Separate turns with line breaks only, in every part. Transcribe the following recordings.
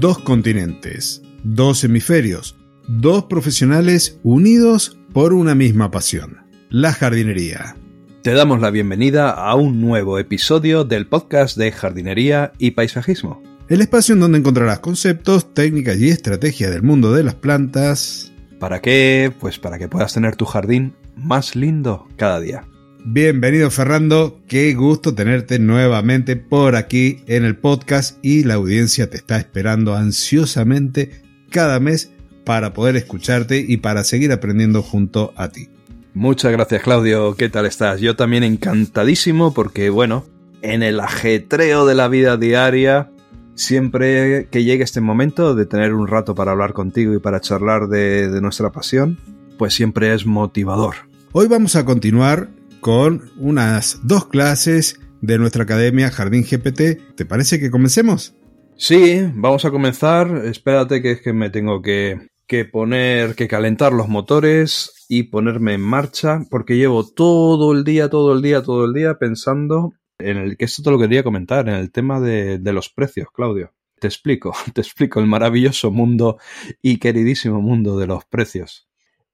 dos continentes, dos hemisferios, dos profesionales unidos por una misma pasión, la jardinería.
Te damos la bienvenida a un nuevo episodio del podcast de jardinería y paisajismo.
El espacio en donde encontrarás conceptos, técnicas y estrategias del mundo de las plantas.
¿Para qué? Pues para que puedas tener tu jardín más lindo cada día.
Bienvenido Fernando, qué gusto tenerte nuevamente por aquí en el podcast y la audiencia te está esperando ansiosamente cada mes para poder escucharte y para seguir aprendiendo junto a ti.
Muchas gracias Claudio, ¿qué tal estás? Yo también encantadísimo porque bueno, en el ajetreo de la vida diaria, siempre que llegue este momento de tener un rato para hablar contigo y para charlar de, de nuestra pasión, pues siempre es motivador.
Hoy vamos a continuar con unas dos clases de nuestra academia Jardín GPT. ¿Te parece que comencemos?
Sí, vamos a comenzar. Espérate que es que me tengo que, que poner, que calentar los motores y ponerme en marcha porque llevo todo el día, todo el día, todo el día pensando en el que esto te lo quería comentar, en el tema de, de los precios, Claudio. Te explico, te explico el maravilloso mundo y queridísimo mundo de los precios.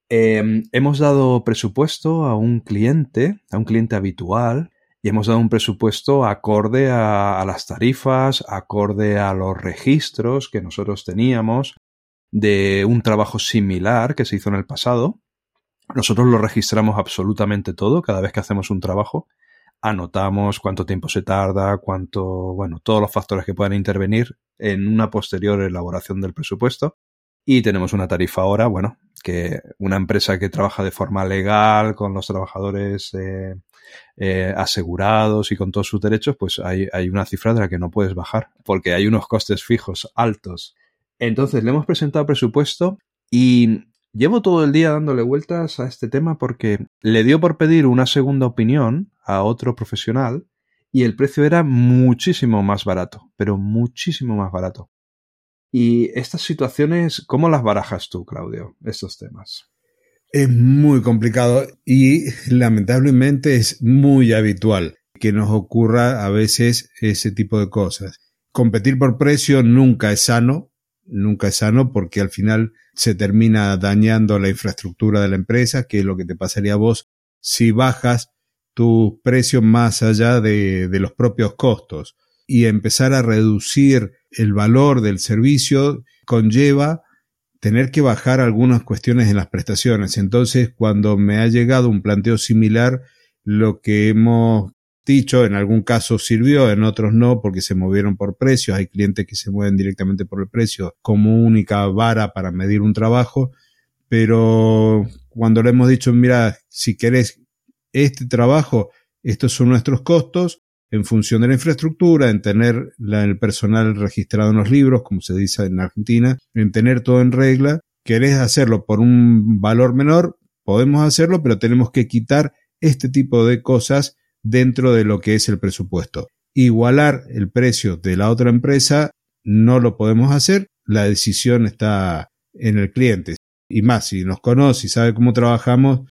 Eh, hemos dado presupuesto a un cliente, a un cliente habitual, y hemos dado un presupuesto acorde a, a, las tarifas, acorde a los registros que nosotros teníamos de un trabajo similar que se hizo en el pasado. Nosotros lo registramos absolutamente todo cada vez que hacemos un trabajo. Anotamos cuánto tiempo se tarda, cuánto, bueno, todos los factores que puedan intervenir en una posterior elaboración del presupuesto. Y tenemos una tarifa ahora, bueno, que una empresa que trabaja de forma legal con los trabajadores eh, eh, asegurados y con todos sus derechos, pues hay, hay, una cifra de la que no puedes bajar, porque hay unos costes fijos altos. Entonces le hemos presentado presupuesto y llevo todo el día dándole vueltas a este tema porque le dio por pedir una segunda opinión a otro profesional y el precio era muchísimo más barato, pero muchísimo más barato. Y estas situaciones, ¿cómo las barajas tú, Claudio, estos temas?
Es muy complicado y lamentablemente es muy habitual que nos ocurra a veces ese tipo de cosas. Competir por precio nunca es sano, nunca es sano porque al final se termina dañando la infraestructura de la empresa, que es lo que te pasaría a vos si bajas tu precio más allá de, de los propios costos y empezar a reducir el valor del servicio conlleva tener que bajar algunas cuestiones en las prestaciones. Entonces, cuando me ha llegado un planteo similar, lo que hemos dicho en algún caso sirvió, en otros no, porque se movieron por precios. Hay clientes que se mueven directamente por el precio como única vara para medir un trabajo. Pero cuando le hemos dicho, mira, si querés este trabajo, estos son nuestros costos, en función de la infraestructura, en tener el personal registrado en los libros, como se dice en Argentina, en tener todo en regla. Querés hacerlo por un valor menor, podemos hacerlo, pero tenemos que quitar este tipo de cosas dentro de lo que es el presupuesto. Igualar el precio de la otra empresa no lo podemos hacer, la decisión está en el cliente. Y más, si nos conoce y sabe cómo trabajamos,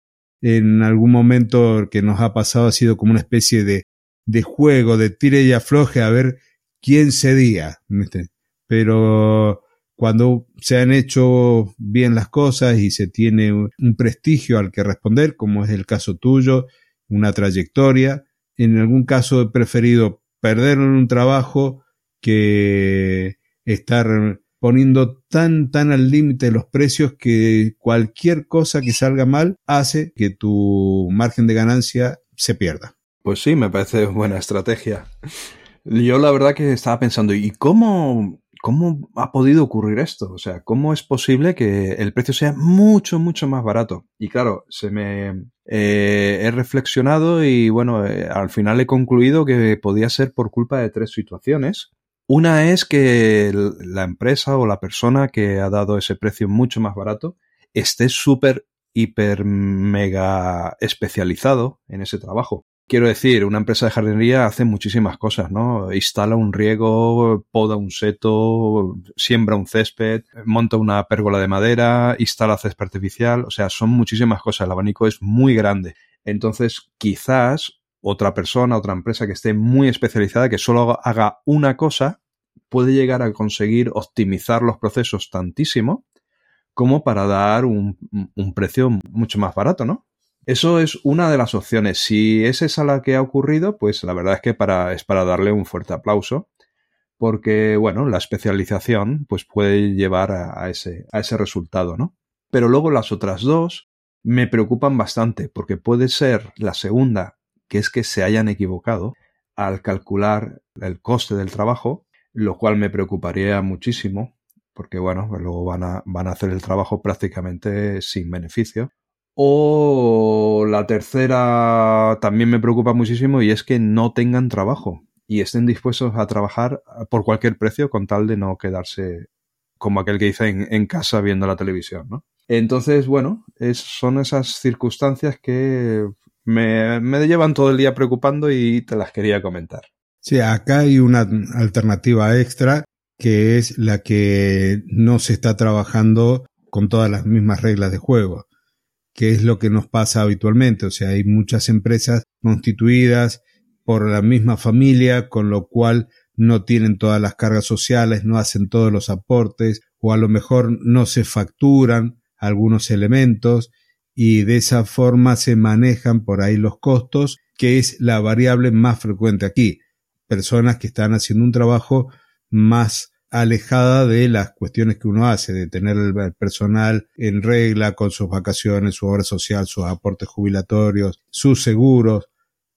en algún momento que nos ha pasado ha sido como una especie de de juego, de tire y afloje a ver quién cedía. ¿viste? Pero cuando se han hecho bien las cosas y se tiene un prestigio al que responder, como es el caso tuyo, una trayectoria, en algún caso he preferido perder un trabajo que estar poniendo tan tan al límite los precios que cualquier cosa que salga mal hace que tu margen de ganancia se pierda.
Pues sí, me parece buena estrategia. Yo la verdad que estaba pensando, ¿y cómo, cómo ha podido ocurrir esto? O sea, ¿cómo es posible que el precio sea mucho, mucho más barato? Y claro, se me eh, he reflexionado y bueno, eh, al final he concluido que podía ser por culpa de tres situaciones. Una es que la empresa o la persona que ha dado ese precio mucho más barato esté súper, hiper, mega especializado en ese trabajo. Quiero decir, una empresa de jardinería hace muchísimas cosas, ¿no? Instala un riego, poda un seto, siembra un césped, monta una pérgola de madera, instala césped artificial, o sea, son muchísimas cosas, el abanico es muy grande. Entonces, quizás otra persona, otra empresa que esté muy especializada, que solo haga una cosa, puede llegar a conseguir optimizar los procesos tantísimo como para dar un, un precio mucho más barato, ¿no? Eso es una de las opciones. Si es esa la que ha ocurrido, pues la verdad es que para, es para darle un fuerte aplauso, porque, bueno, la especialización pues puede llevar a, a, ese, a ese resultado, ¿no? Pero luego las otras dos me preocupan bastante, porque puede ser la segunda, que es que se hayan equivocado al calcular el coste del trabajo, lo cual me preocuparía muchísimo, porque bueno, luego van a, van a hacer el trabajo prácticamente sin beneficio. O la tercera también me preocupa muchísimo y es que no tengan trabajo y estén dispuestos a trabajar por cualquier precio con tal de no quedarse como aquel que dice en, casa viendo la televisión, ¿no? Entonces, bueno, es, son esas circunstancias que me, me llevan todo el día preocupando y te las quería comentar.
Sí, acá hay una alternativa extra que es la que no se está trabajando con todas las mismas reglas de juego que es lo que nos pasa habitualmente. O sea, hay muchas empresas constituidas por la misma familia, con lo cual no tienen todas las cargas sociales, no hacen todos los aportes, o a lo mejor no se facturan algunos elementos, y de esa forma se manejan por ahí los costos, que es la variable más frecuente aquí. Personas que están haciendo un trabajo más alejada de las cuestiones que uno hace, de tener el personal en regla con sus vacaciones, su obra social, sus aportes jubilatorios, sus seguros,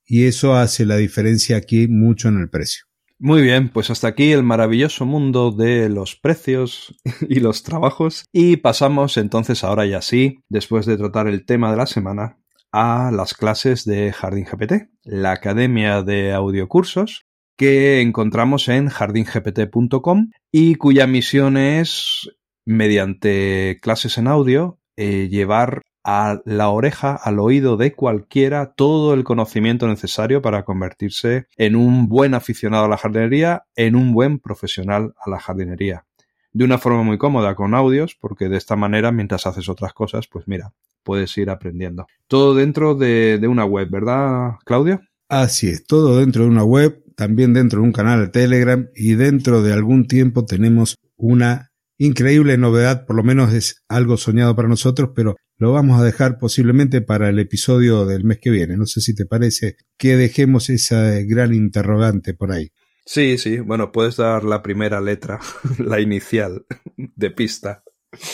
y eso hace la diferencia aquí mucho en el precio.
Muy bien, pues hasta aquí el maravilloso mundo de los precios y los trabajos y pasamos entonces ahora ya sí, después de tratar el tema de la semana, a las clases de Jardín GPT, la Academia de Audiocursos, que encontramos en jardingpt.com y cuya misión es, mediante clases en audio, eh, llevar a la oreja, al oído de cualquiera, todo el conocimiento necesario para convertirse en un buen aficionado a la jardinería, en un buen profesional a la jardinería. De una forma muy cómoda, con audios, porque de esta manera, mientras haces otras cosas, pues mira, puedes ir aprendiendo. Todo dentro de, de una web, ¿verdad, Claudio?
Así es, todo dentro de una web también dentro de un canal de Telegram y dentro de algún tiempo tenemos una increíble novedad, por lo menos es algo soñado para nosotros, pero lo vamos a dejar posiblemente para el episodio del mes que viene. No sé si te parece que dejemos esa gran interrogante por ahí.
Sí, sí, bueno, puedes dar la primera letra, la inicial de pista.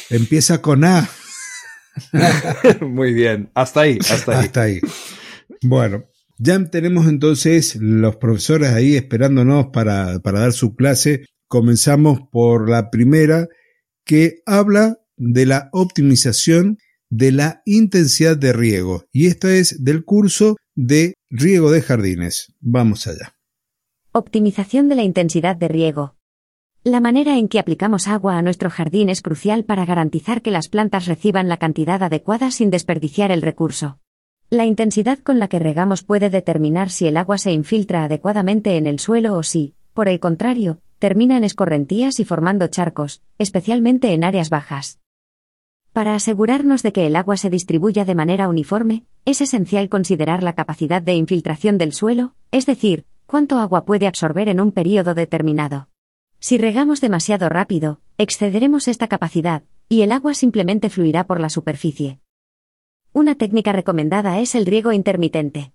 Empieza con A.
Muy bien, hasta ahí, hasta ahí.
Hasta ahí. Bueno, ya tenemos entonces los profesores ahí esperándonos para, para dar su clase. Comenzamos por la primera que habla de la optimización de la intensidad de riego y esta es del curso de riego de jardines. Vamos allá.
Optimización de la intensidad de riego. La manera en que aplicamos agua a nuestro jardín es crucial para garantizar que las plantas reciban la cantidad adecuada sin desperdiciar el recurso. La intensidad con la que regamos puede determinar si el agua se infiltra adecuadamente en el suelo o si, por el contrario, termina en escorrentías y formando charcos, especialmente en áreas bajas. Para asegurarnos de que el agua se distribuya de manera uniforme, es esencial considerar la capacidad de infiltración del suelo, es decir, cuánto agua puede absorber en un periodo determinado. Si regamos demasiado rápido, excederemos esta capacidad, y el agua simplemente fluirá por la superficie. Una técnica recomendada es el riego intermitente.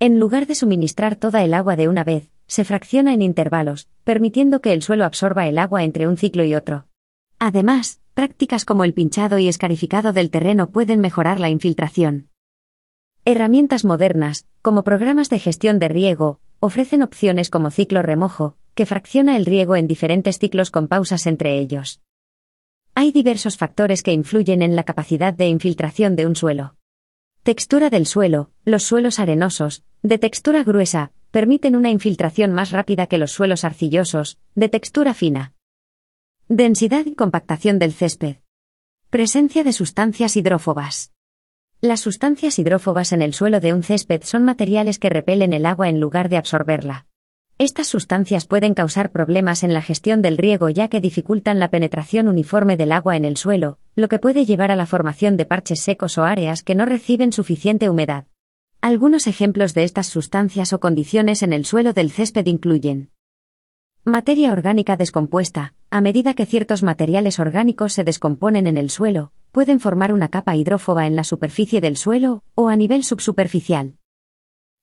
En lugar de suministrar toda el agua de una vez, se fracciona en intervalos, permitiendo que el suelo absorba el agua entre un ciclo y otro. Además, prácticas como el pinchado y escarificado del terreno pueden mejorar la infiltración. Herramientas modernas, como programas de gestión de riego, ofrecen opciones como ciclo remojo, que fracciona el riego en diferentes ciclos con pausas entre ellos. Hay diversos factores que influyen en la capacidad de infiltración de un suelo. Textura del suelo. Los suelos arenosos, de textura gruesa, permiten una infiltración más rápida que los suelos arcillosos, de textura fina. Densidad y compactación del césped. Presencia de sustancias hidrófobas. Las sustancias hidrófobas en el suelo de un césped son materiales que repelen el agua en lugar de absorberla. Estas sustancias pueden causar problemas en la gestión del riego ya que dificultan la penetración uniforme del agua en el suelo, lo que puede llevar a la formación de parches secos o áreas que no reciben suficiente humedad. Algunos ejemplos de estas sustancias o condiciones en el suelo del césped incluyen Materia orgánica descompuesta. A medida que ciertos materiales orgánicos se descomponen en el suelo, pueden formar una capa hidrófoba en la superficie del suelo o a nivel subsuperficial.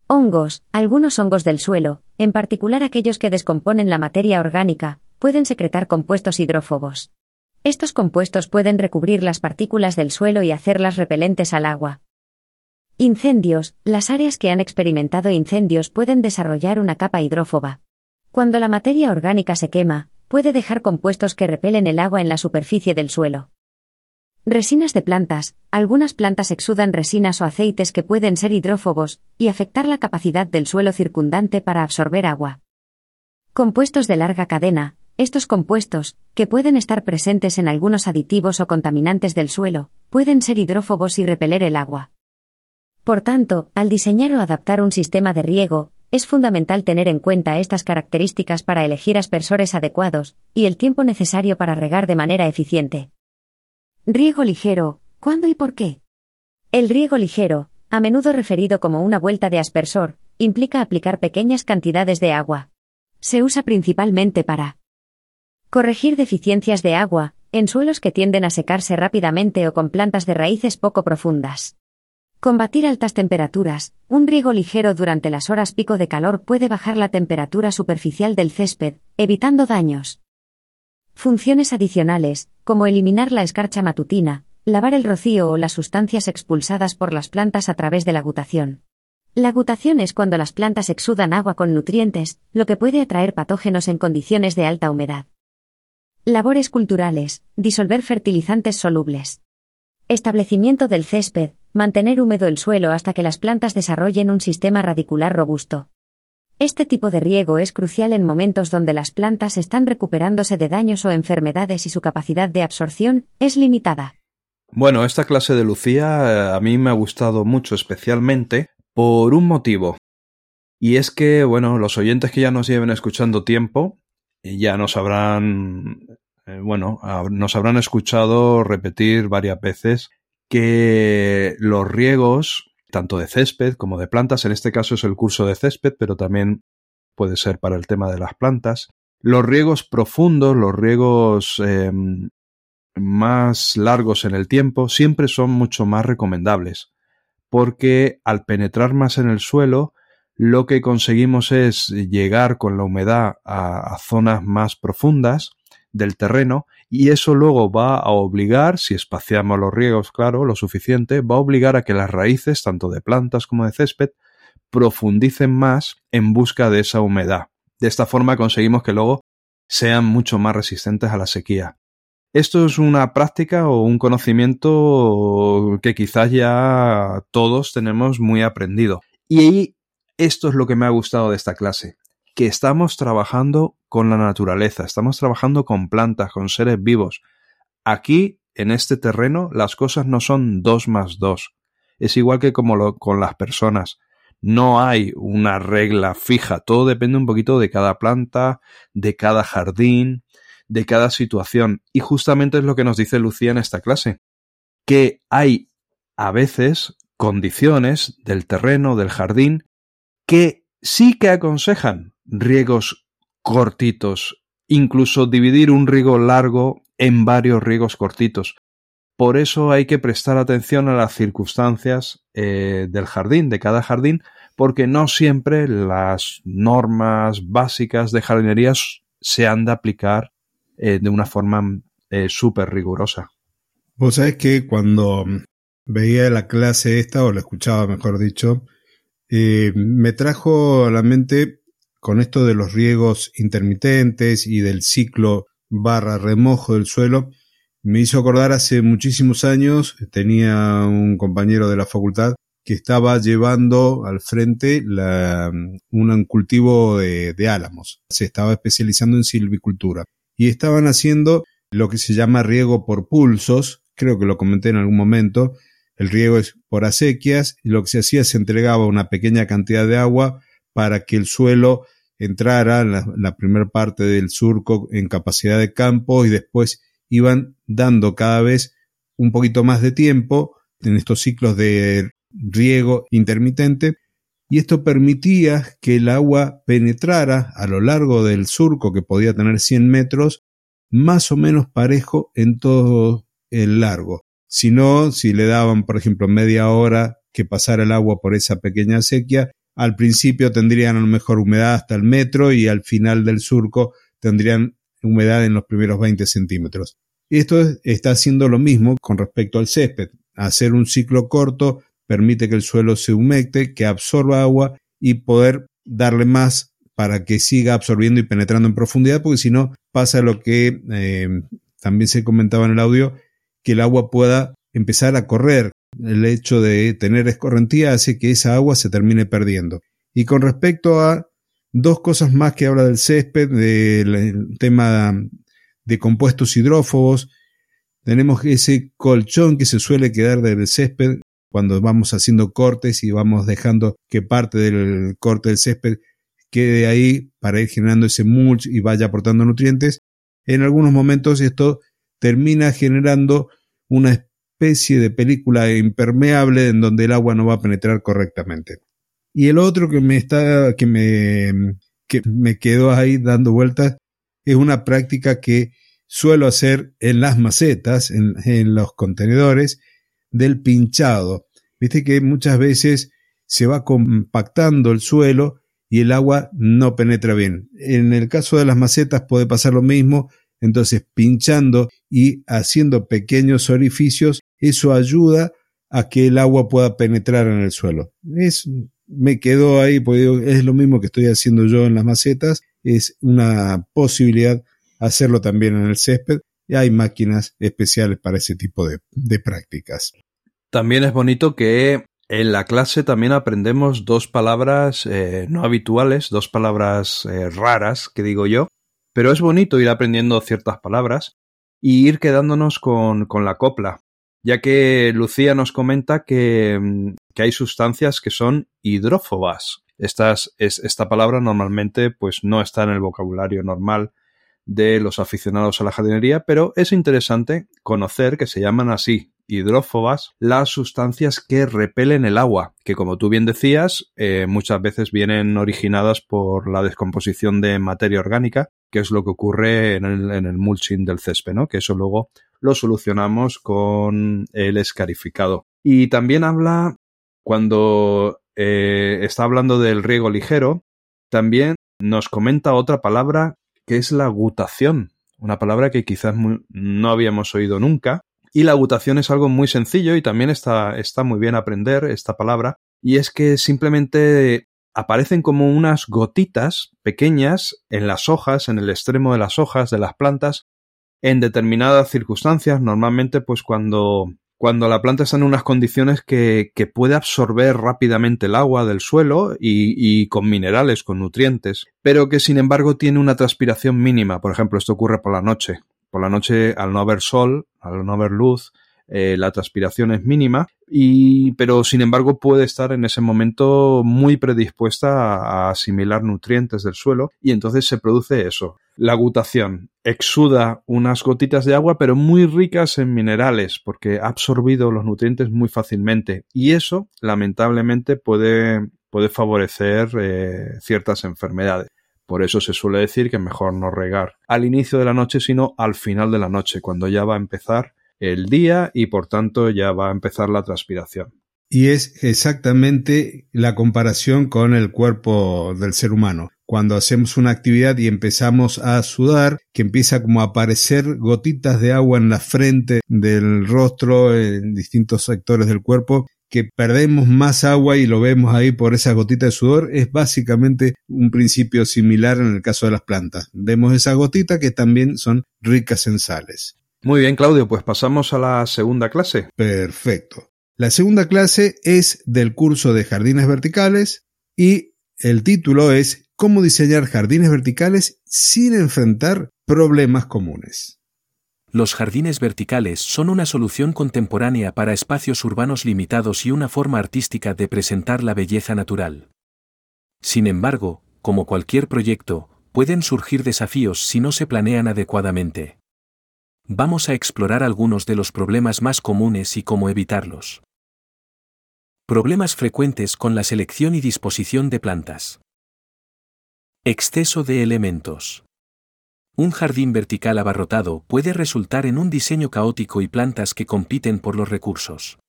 Hongos. Algunos hongos del suelo, en particular aquellos que descomponen la materia orgánica, pueden secretar compuestos hidrófobos. Estos compuestos pueden recubrir las partículas del suelo y hacerlas repelentes al agua. Incendios. Las áreas que han experimentado incendios pueden desarrollar una capa hidrófoba. Cuando la materia orgánica se quema, puede dejar compuestos que repelen el agua en la superficie del suelo. Resinas de plantas. Algunas plantas exudan resinas o aceites que pueden ser hidrófobos y afectar la capacidad del suelo circundante para absorber agua. Compuestos de larga cadena. Estos compuestos, que pueden estar presentes en algunos aditivos o contaminantes del suelo, pueden ser hidrófobos y repeler el agua. Por tanto, al diseñar o adaptar un sistema de riego, es fundamental tener en cuenta estas características para elegir aspersores adecuados y el tiempo necesario para regar de manera eficiente. Riego ligero, ¿cuándo y por qué? El riego ligero, a menudo referido como una vuelta de aspersor, implica aplicar pequeñas cantidades de agua. Se usa principalmente para corregir deficiencias de agua, en suelos que tienden a secarse rápidamente o con plantas de raíces poco profundas. Combatir altas temperaturas. Un riego ligero durante las horas pico de calor puede bajar la temperatura superficial del césped, evitando daños. Funciones adicionales, como eliminar la escarcha matutina, lavar el rocío o las sustancias expulsadas por las plantas a través de la gutación. La gutación es cuando las plantas exudan agua con nutrientes, lo que puede atraer patógenos en condiciones de alta humedad. Labores culturales, disolver fertilizantes solubles. Establecimiento del césped, mantener húmedo el suelo hasta que las plantas desarrollen un sistema radicular robusto. Este tipo de riego es crucial en momentos donde las plantas están recuperándose de daños o enfermedades y su capacidad de absorción es limitada.
Bueno, esta clase de Lucía eh, a mí me ha gustado mucho especialmente por un motivo. Y es que, bueno, los oyentes que ya nos lleven escuchando tiempo eh, ya nos habrán, eh, bueno, nos habrán escuchado repetir varias veces que los riegos tanto de césped como de plantas. En este caso es el curso de césped, pero también puede ser para el tema de las plantas. Los riegos profundos, los riegos em, más largos en el tiempo, siempre son mucho más recomendables, porque al penetrar más en el suelo, lo que conseguimos es llegar con la humedad a zonas más profundas del terreno y eso luego va a obligar, si espaciamos los riegos, claro, lo suficiente, va a obligar a que las raíces, tanto de plantas como de césped, profundicen más en busca de esa humedad. De esta forma conseguimos que luego sean mucho más resistentes a la sequía. Esto es una práctica o un conocimiento que quizás ya todos tenemos muy aprendido. Y esto es lo que me ha gustado de esta clase, que estamos trabajando con la naturaleza, estamos trabajando con plantas, con seres vivos. Aquí, en este terreno, las cosas no son dos más dos. Es igual que como con las personas. No hay una regla fija, todo depende un poquito de cada planta, de cada jardín, de cada situación. Y justamente es lo que nos dice Lucía en esta clase, que hay a veces condiciones del terreno, del jardín, que sí que aconsejan riegos cortitos, incluso dividir un riego largo en varios riegos cortitos. Por eso hay que prestar atención a las circunstancias eh, del jardín, de cada jardín, porque no siempre las normas básicas de jardinería se han de aplicar eh, de una forma eh, súper rigurosa.
Vos sabés que cuando veía la clase esta, o la escuchaba mejor dicho, me trajo a la mente con esto de los riegos intermitentes y del ciclo barra remojo del suelo, me hizo acordar hace muchísimos años, tenía un compañero de la facultad que estaba llevando al frente un cultivo de, de álamos. Se estaba especializando en silvicultura. Y estaban haciendo lo que se llama riego por pulsos, creo que lo comenté en algún momento. El riego es por acequias y lo que se hacía se entregaba una pequeña cantidad de agua para que el suelo entrara la, la primera parte del surco en capacidad de campo y después iban dando cada vez un poquito más de tiempo en estos ciclos de riego intermitente y esto permitía que el agua penetrara a lo largo del surco que podía tener 100 metros más o menos parejo en todo el largo. Si no, si le daban, por ejemplo, media hora que pasara el agua por esa pequeña sequía, al principio tendrían a lo mejor humedad hasta el metro y al final del surco tendrían humedad en los primeros 20 centímetros. Esto está haciendo lo mismo con respecto al césped. Hacer un ciclo corto permite que el suelo se humecte, que absorba agua y poder darle más para que siga absorbiendo y penetrando en profundidad, porque si no pasa lo que eh, también se comentaba en el audio, que el agua pueda empezar a correr. El hecho de tener escorrentía hace que esa agua se termine perdiendo. Y con respecto a dos cosas más que habla del césped, del tema de compuestos hidrófobos, tenemos ese colchón que se suele quedar del césped cuando vamos haciendo cortes y vamos dejando que parte del corte del césped quede ahí para ir generando ese mulch y vaya aportando nutrientes. En algunos momentos esto termina generando una especie de película impermeable en donde el agua no va a penetrar correctamente. Y el otro que me está, que me, que me quedó ahí dando vueltas es una práctica que suelo hacer en las macetas, en, en los contenedores, del pinchado. Viste que muchas veces se va compactando el suelo y el agua no penetra bien. En el caso de las macetas puede pasar lo mismo, entonces pinchando y haciendo pequeños orificios, eso ayuda a que el agua pueda penetrar en el suelo. Es, me quedo ahí, porque es lo mismo que estoy haciendo yo en las macetas, es una posibilidad hacerlo también en el césped hay máquinas especiales para ese tipo de, prácticas.
También es bonito que en la clase también aprendemos dos palabras eh, no habituales, dos palabras eh, raras, que digo yo, pero es bonito ir aprendiendo ciertas palabras y ir quedándonos con, con la copla, ya que Lucía nos comenta que, mm, que hay sustancias que son hidrófobas. Estas, es, esta palabra normalmente pues no está en el vocabulario normal de los aficionados a la jardinería, pero es interesante conocer que se llaman así hidrófobas las sustancias que repelen el agua, que como tú bien decías, eh, muchas veces vienen originadas por la descomposición de materia orgánica, que es lo que ocurre en el, mulching del césped, ¿no? Que eso luego lo solucionamos con el escarificado. Y también habla, cuando eh, está hablando del riego ligero, también nos comenta otra palabra que es la gutación, una palabra que quizás no habíamos oído nunca. Y la gutación es algo muy sencillo y también está, está muy bien aprender esta palabra. Y es que simplemente aparecen como unas gotitas pequeñas en las hojas, en el extremo de las hojas de las plantas, en determinadas circunstancias, normalmente pues cuando cuando la planta está en unas condiciones que, que puede absorber rápidamente el agua del suelo y, y, con minerales, con nutrientes, pero que sin embargo tiene una transpiración mínima. Por ejemplo, esto ocurre por la noche. Por la noche, al no haber sol, al no haber luz, eh, la transpiración es mínima, y, pero sin embargo puede estar en ese momento muy predispuesta a, asimilar nutrientes del suelo y entonces se produce eso. La gutación exuda unas gotitas de agua pero muy ricas en minerales porque ha absorbido los nutrientes muy fácilmente y eso lamentablemente puede, puede favorecer eh, ciertas enfermedades. Por eso se suele decir que mejor no regar al inicio de la noche, sino al final de la noche, cuando ya va a empezar el día y por tanto ya va a empezar la transpiración.
Y es exactamente la comparación con el cuerpo del ser humano. Cuando hacemos una actividad y empezamos a sudar, que empieza como a aparecer gotitas de agua en la frente del rostro, en distintos sectores del cuerpo, que perdemos más agua y lo vemos ahí por esas gotitas de sudor, es básicamente un principio similar en el caso de las plantas. Vemos esas gotitas que también son ricas en sales.
Muy bien, Claudio, pues pasamos a la segunda clase.
Perfecto. La segunda clase es del curso de jardines verticales y el título es Cómo diseñar jardines verticales sin enfrentar problemas comunes.
Los jardines verticales son una solución contemporánea para espacios urbanos limitados y una forma artística de presentar la belleza natural. Sin embargo, como cualquier proyecto, pueden surgir desafíos si no se planean adecuadamente vamos a explorar algunos de los problemas más comunes y cómo evitarlos. Problemas frecuentes con la selección y disposición de plantas. Exceso de elementos. Un jardín vertical abarrotado puede resultar en un diseño caótico y plantas que compiten por los recursos.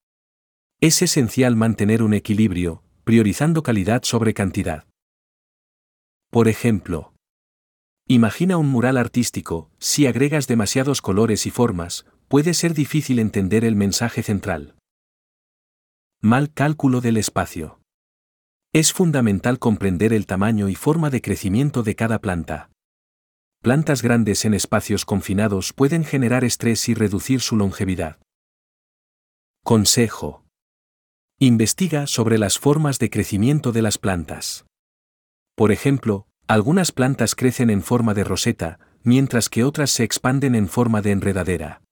Es esencial mantener un equilibrio, priorizando calidad sobre cantidad. Por ejemplo, imagina un mural artístico, si agregas demasiados colores y formas, puede ser difícil entender el mensaje central. Mal cálculo del espacio. Es fundamental comprender el tamaño y forma de crecimiento de cada planta. Plantas grandes en espacios confinados pueden generar estrés y reducir su longevidad. Consejo. Investiga sobre las formas de crecimiento de las plantas. Por ejemplo, algunas plantas crecen en forma de roseta, mientras que otras se expanden en forma de enredadera.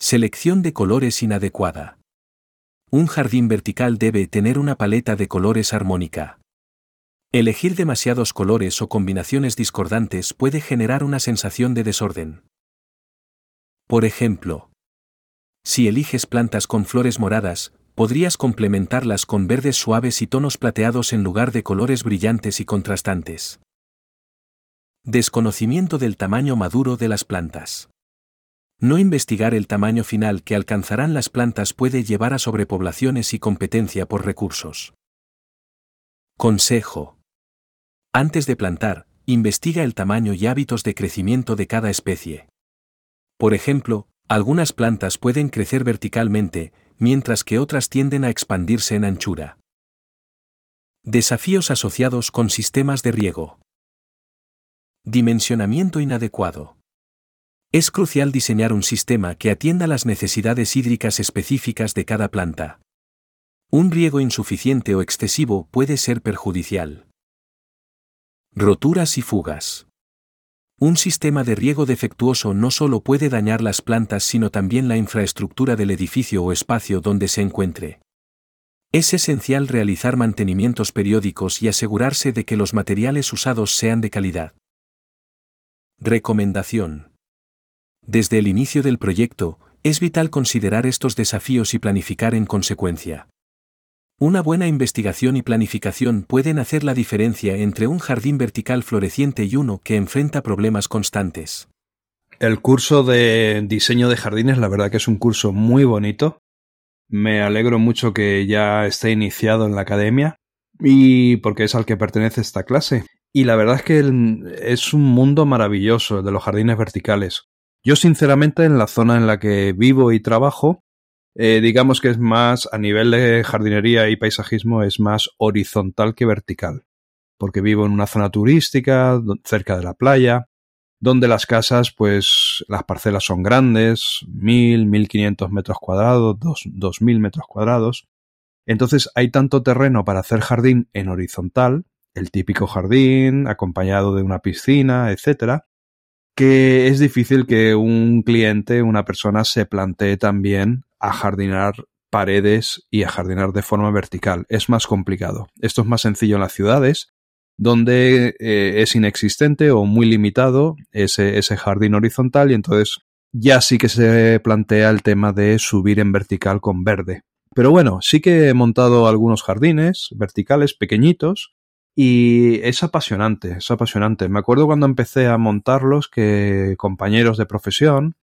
Selección de colores inadecuada. Un jardín vertical debe tener una paleta de colores armónica. Elegir demasiados colores o combinaciones discordantes puede generar una sensación de desorden. Por ejemplo, si eliges plantas con flores moradas, podrías complementarlas con verdes suaves y tonos plateados en lugar de colores brillantes y contrastantes. Desconocimiento del tamaño maduro de las plantas. No investigar el tamaño final que alcanzarán las plantas puede llevar a sobrepoblaciones y competencia por recursos. Consejo. Antes de plantar, investiga el tamaño y hábitos de crecimiento de cada especie. Por ejemplo, algunas plantas pueden crecer verticalmente, mientras que otras tienden a expandirse en anchura. Desafíos asociados con sistemas de riego. Dimensionamiento inadecuado. Es crucial diseñar un sistema que atienda las necesidades hídricas específicas de cada planta. Un riego insuficiente o excesivo puede ser perjudicial. Roturas y fugas. Un sistema de riego defectuoso no solo puede dañar las plantas sino también la infraestructura del edificio o espacio donde se encuentre. Es esencial realizar mantenimientos periódicos y asegurarse de que los materiales usados sean de calidad. Recomendación. Desde el inicio del proyecto, es vital considerar estos desafíos y planificar en consecuencia. Una buena investigación y planificación pueden hacer la diferencia entre un jardín vertical floreciente y uno que enfrenta problemas constantes.
El curso de diseño de jardines, la verdad que es un curso muy bonito. Me alegro mucho que ya esté iniciado en la academia y porque es al que pertenece esta clase. Y la verdad es que es un mundo maravilloso el de los jardines verticales. Yo sinceramente en la zona en la que vivo y trabajo, eh, digamos que es más a nivel de jardinería y paisajismo es más horizontal que vertical, porque vivo en una zona turística cerca de la playa, donde las casas, pues las parcelas son grandes, mil, mil quinientos metros cuadrados, dos, dos mil metros cuadrados. Entonces hay tanto terreno para hacer jardín en horizontal, el típico jardín acompañado de una piscina, etcétera, que es difícil que un cliente, una persona, se plantee también a jardinar paredes y a jardinar de forma vertical. Es más complicado. Esto es más sencillo en las ciudades, donde eh, es inexistente o muy limitado ese, ese jardín horizontal y entonces ya sí que se plantea el tema de subir en vertical con verde. Pero bueno, sí que he montado algunos jardines verticales pequeñitos y es apasionante, es apasionante. Me acuerdo cuando empecé a montarlos que compañeros de profesión,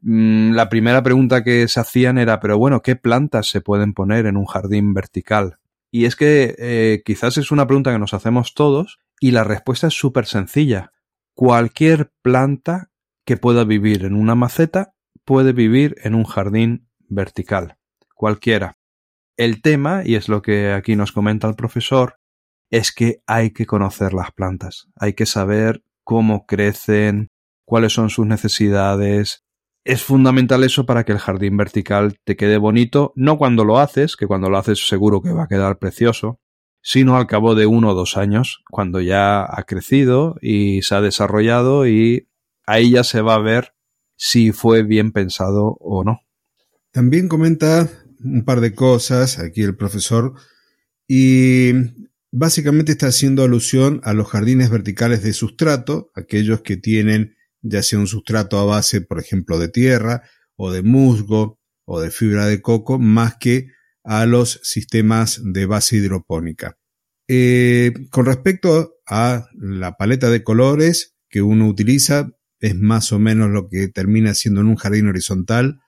la primera pregunta que se hacían era, pero bueno, ¿qué plantas se pueden poner en un jardín vertical? Y es que eh, quizás es una pregunta que nos hacemos todos y la respuesta es súper sencilla. Cualquier planta que pueda vivir en una maceta puede vivir en un jardín vertical. Cualquiera. El tema, y es lo que aquí nos comenta el profesor, es que hay que conocer las plantas, hay que saber cómo crecen, cuáles son sus necesidades. Es fundamental eso para que el jardín vertical te quede bonito, no cuando lo haces, que cuando lo haces seguro que va a quedar precioso, sino al cabo de uno o dos años, cuando ya ha crecido y se ha desarrollado y ahí ya se va a ver si fue bien pensado o no.
También comenta un par de cosas aquí el profesor y Básicamente está haciendo alusión a los jardines verticales de sustrato, aquellos que tienen ya sea un sustrato a base, por ejemplo, de tierra o de musgo o de fibra de coco, más que a los sistemas de base hidropónica. Eh, con respecto a la paleta de colores que uno utiliza, es más o menos lo que termina siendo en un jardín horizontal,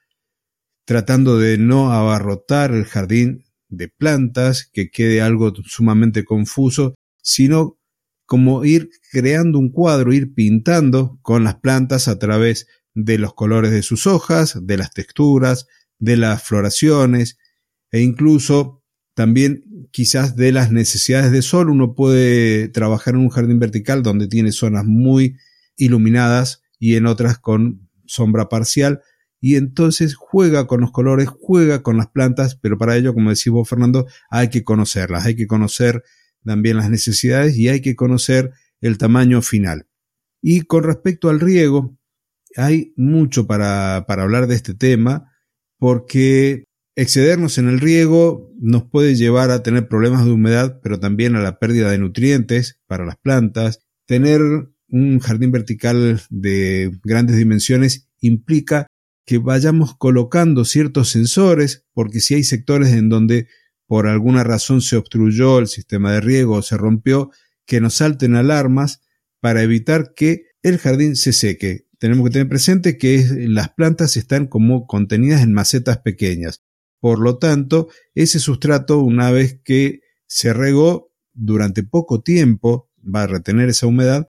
tratando de no abarrotar el jardín de plantas, que quede algo sumamente confuso, sino como ir creando un cuadro, ir pintando con las plantas a través de los colores de sus hojas, de las texturas, de las floraciones e incluso también quizás de las necesidades de sol. Uno puede trabajar en un jardín vertical donde tiene zonas muy iluminadas y en otras con sombra parcial y entonces juega con los colores, juega con las plantas, pero para ello, como decís vos, Fernando, hay que conocerlas, hay que conocer también las necesidades y hay que conocer el tamaño final. Y con respecto al riego, hay mucho para, para hablar de este tema, porque excedernos en el riego nos puede llevar a tener problemas de humedad, pero también a la pérdida de nutrientes para las plantas. Tener un jardín vertical de grandes dimensiones implica que vayamos colocando ciertos sensores, porque si hay sectores en donde por alguna razón se obstruyó el sistema de riego o se rompió, que nos salten alarmas para evitar que el jardín se seque. Tenemos que tener presente que las plantas están como contenidas en macetas pequeñas. Por lo tanto, ese sustrato, una vez que se regó durante poco tiempo, va a retener esa humedad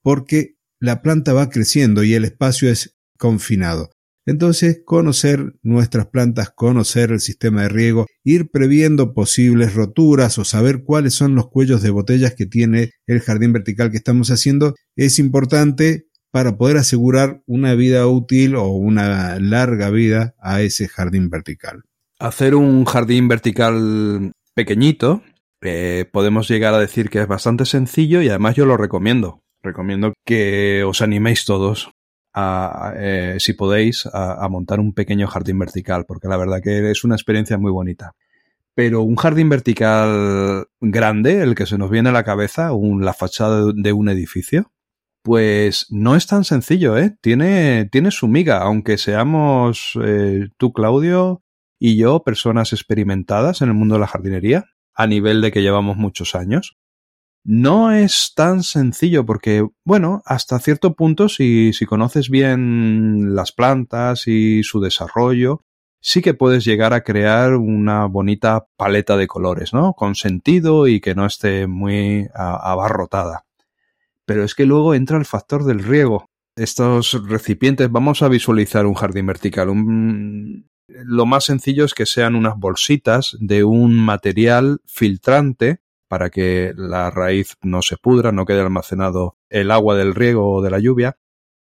porque la planta va creciendo y el espacio es confinado. Entonces, conocer nuestras plantas, conocer el sistema de riego, ir previendo posibles roturas o saber cuáles son los cuellos de botellas que tiene el jardín vertical que estamos haciendo es importante para poder asegurar una vida útil o una larga vida a ese jardín vertical.
Hacer un jardín vertical pequeñito, eh, podemos llegar a decir que es bastante sencillo y además yo lo recomiendo. Recomiendo que os animéis todos eh, si podéis, a, montar un pequeño jardín vertical, porque la verdad que es una experiencia muy bonita. Pero un jardín vertical grande, el que se nos viene a la cabeza, un, la fachada de, un edificio, pues no es tan sencillo, ¿eh? Tiene, tiene su miga, aunque seamos eh, tú, Claudio, y yo, personas experimentadas en el mundo de la jardinería, a nivel de que llevamos muchos años. No es tan sencillo porque, bueno, hasta cierto punto, si, si conoces bien las plantas y su desarrollo, sí que puedes llegar a crear una bonita paleta de colores, ¿no? Con sentido y que no esté muy abarrotada. Pero es que luego entra el factor del riego. Estos recipientes, vamos a visualizar un jardín vertical. lo más sencillo es que sean unas bolsitas de un material filtrante para que la raíz no se pudra, no quede almacenado el agua del riego o de la lluvia.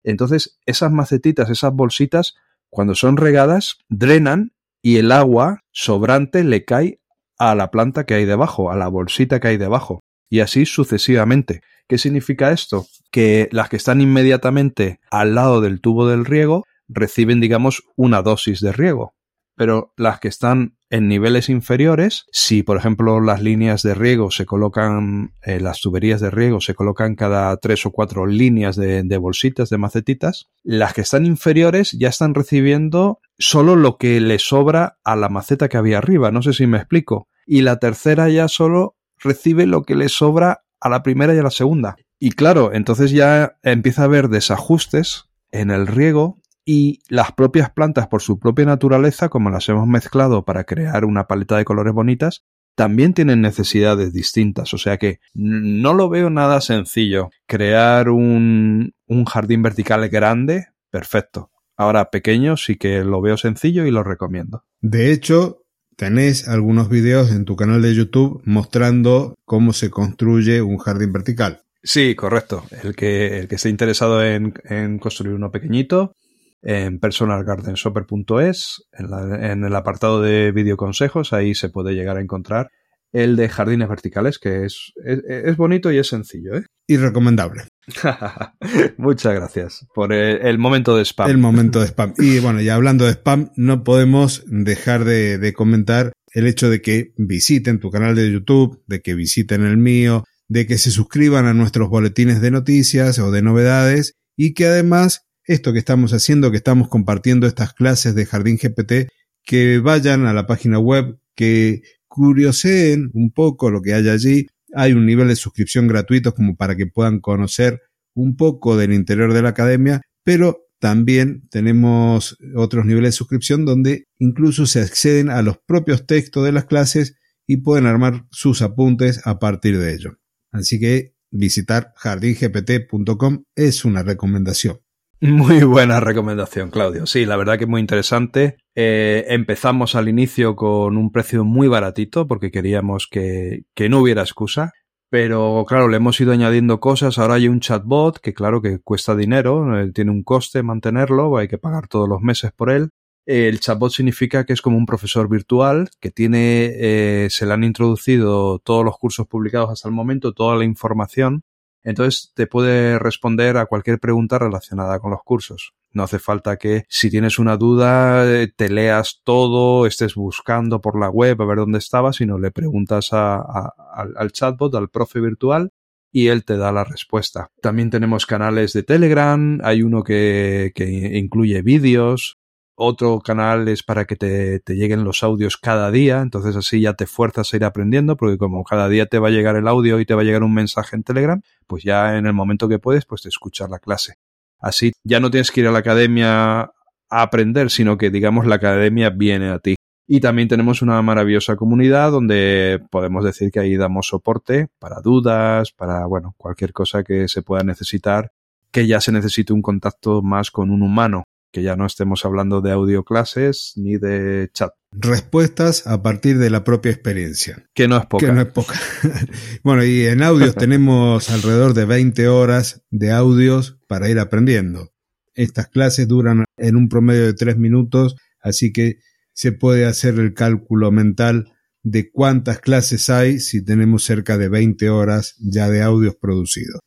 Entonces, esas macetitas, esas bolsitas, cuando son regadas, drenan y el agua sobrante le cae a la planta que hay debajo, a la bolsita que hay debajo, y así sucesivamente. ¿Qué significa esto? Que las que están inmediatamente al lado del tubo del riego reciben, digamos, una dosis de riego pero las que están en niveles inferiores, si por ejemplo las líneas de riego se colocan, eh, las tuberías de riego se colocan cada tres o cuatro líneas de, de, bolsitas, de macetitas, las que están inferiores ya están recibiendo solo lo que le sobra a la maceta que había arriba, no sé si me explico, y la tercera ya solo recibe lo que le sobra a la primera y a la segunda. Y claro, entonces ya empieza a haber desajustes en el riego y las propias plantas por su propia naturaleza, como las hemos mezclado para crear una paleta de colores bonitas, también tienen necesidades distintas. O sea que no lo veo nada sencillo. Crear un, un jardín vertical grande, perfecto. Ahora pequeño sí que lo veo sencillo y lo recomiendo.
De hecho, tenés algunos videos en tu canal de YouTube mostrando cómo se construye un jardín vertical.
Sí, correcto. El que, el que esté interesado en, en construir uno pequeñito, en personalgardenshopper.es, en, en, el apartado de videoconsejos, ahí se puede llegar a encontrar el de jardines verticales, que es, es, bonito y es sencillo. ¿eh?
Y recomendable.
Muchas gracias por el, momento de spam.
El momento de spam. Y bueno, ya hablando de spam, no podemos dejar de, de comentar el hecho de que visiten tu canal de YouTube, de que visiten el mío, de que se suscriban a nuestros boletines de noticias o de novedades y que además esto que estamos haciendo, que estamos compartiendo estas clases de Jardín GPT, que vayan a la página web, que curioseen un poco lo que hay allí. Hay un nivel de suscripción gratuito como para que puedan conocer un poco del interior de la academia, pero también tenemos otros niveles de suscripción donde incluso se acceden a los propios textos de las clases y pueden armar sus apuntes a partir de ello. Así que visitar jardingpt.com es una recomendación.
Muy buena recomendación, Claudio. Sí, la verdad que es muy interesante. Eh, empezamos al inicio con un precio muy baratito porque queríamos que, que no hubiera excusa. Pero claro, le hemos ido añadiendo cosas. Ahora hay un chatbot que claro que cuesta dinero, eh, tiene un coste mantenerlo, hay que pagar todos los meses por él. El chatbot significa que es como un profesor virtual que tiene, eh, se le han introducido todos los cursos publicados hasta el momento, toda la información entonces te puede responder a cualquier pregunta relacionada con los cursos. No hace falta que si tienes una duda eh, te leas todo, estés buscando por la web a ver dónde estaba, sino le preguntas al chatbot, al profe virtual y él te da la respuesta. También tenemos canales de Telegram, hay uno que, que incluye vídeos, otro canal es para que te, lleguen los audios cada día, entonces así ya te fuerzas a ir aprendiendo, porque como cada día te va a llegar el audio y te va a llegar un mensaje en Telegram, pues ya en el momento que puedes, pues te escuchas la clase. Así ya no tienes que ir a la academia a aprender, sino que digamos la academia viene a ti. Y también tenemos una maravillosa comunidad donde podemos decir que ahí damos soporte para dudas, para, bueno, cualquier cosa que se pueda necesitar, que ya se necesite un contacto más con un humano que ya no estemos hablando de audio clases ni de chat.
Respuestas a partir de la propia experiencia.
Que no es poca.
Que no es poca. bueno, y en audios tenemos alrededor de 20 horas de audios para ir aprendiendo. Estas clases duran en un promedio de 3 minutos, así que se puede hacer el cálculo mental de cuántas clases hay si tenemos cerca de 20 horas ya de audios producidos.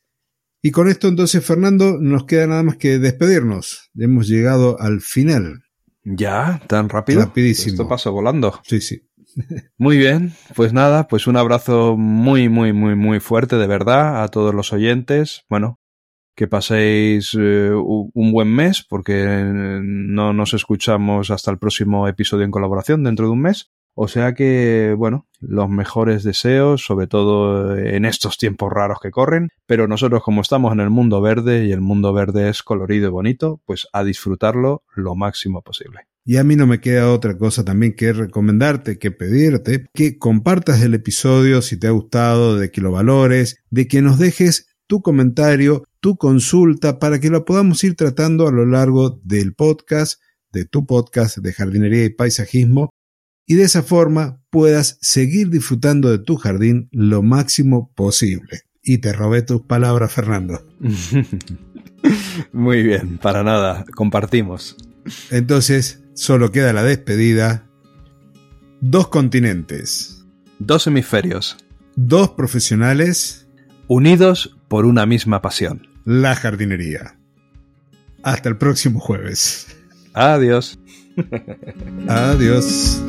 Y con esto entonces, Fernando, nos queda nada más que despedirnos. Hemos llegado al final.
¿Ya? ¿Tan rápido?
Rapidísimo.
Esto pasó volando.
Sí, sí.
muy bien, pues nada, pues un abrazo muy, muy, muy, muy fuerte de verdad a todos los oyentes. Bueno, que paséis eh, un buen mes porque no nos escuchamos hasta el próximo episodio en colaboración dentro de un mes. O sea que, bueno, los mejores deseos, sobre todo en estos tiempos raros que corren, pero nosotros como estamos en el mundo verde y el mundo verde es colorido y bonito, pues a disfrutarlo lo máximo posible.
Y a mí no me queda otra cosa también que recomendarte, que pedirte, que compartas el episodio si te ha gustado, de que lo valores, de que nos dejes tu comentario, tu consulta, para que lo podamos ir tratando a lo largo del podcast, de tu podcast de jardinería y paisajismo, y de esa forma puedas seguir disfrutando de tu jardín lo máximo posible. Y te robé tus palabras, Fernando.
Muy bien, para nada, compartimos.
Entonces, solo queda la despedida. Dos continentes.
Dos hemisferios.
Dos profesionales.
Unidos por una misma pasión.
La jardinería. Hasta el próximo jueves.
Adiós.
Adiós.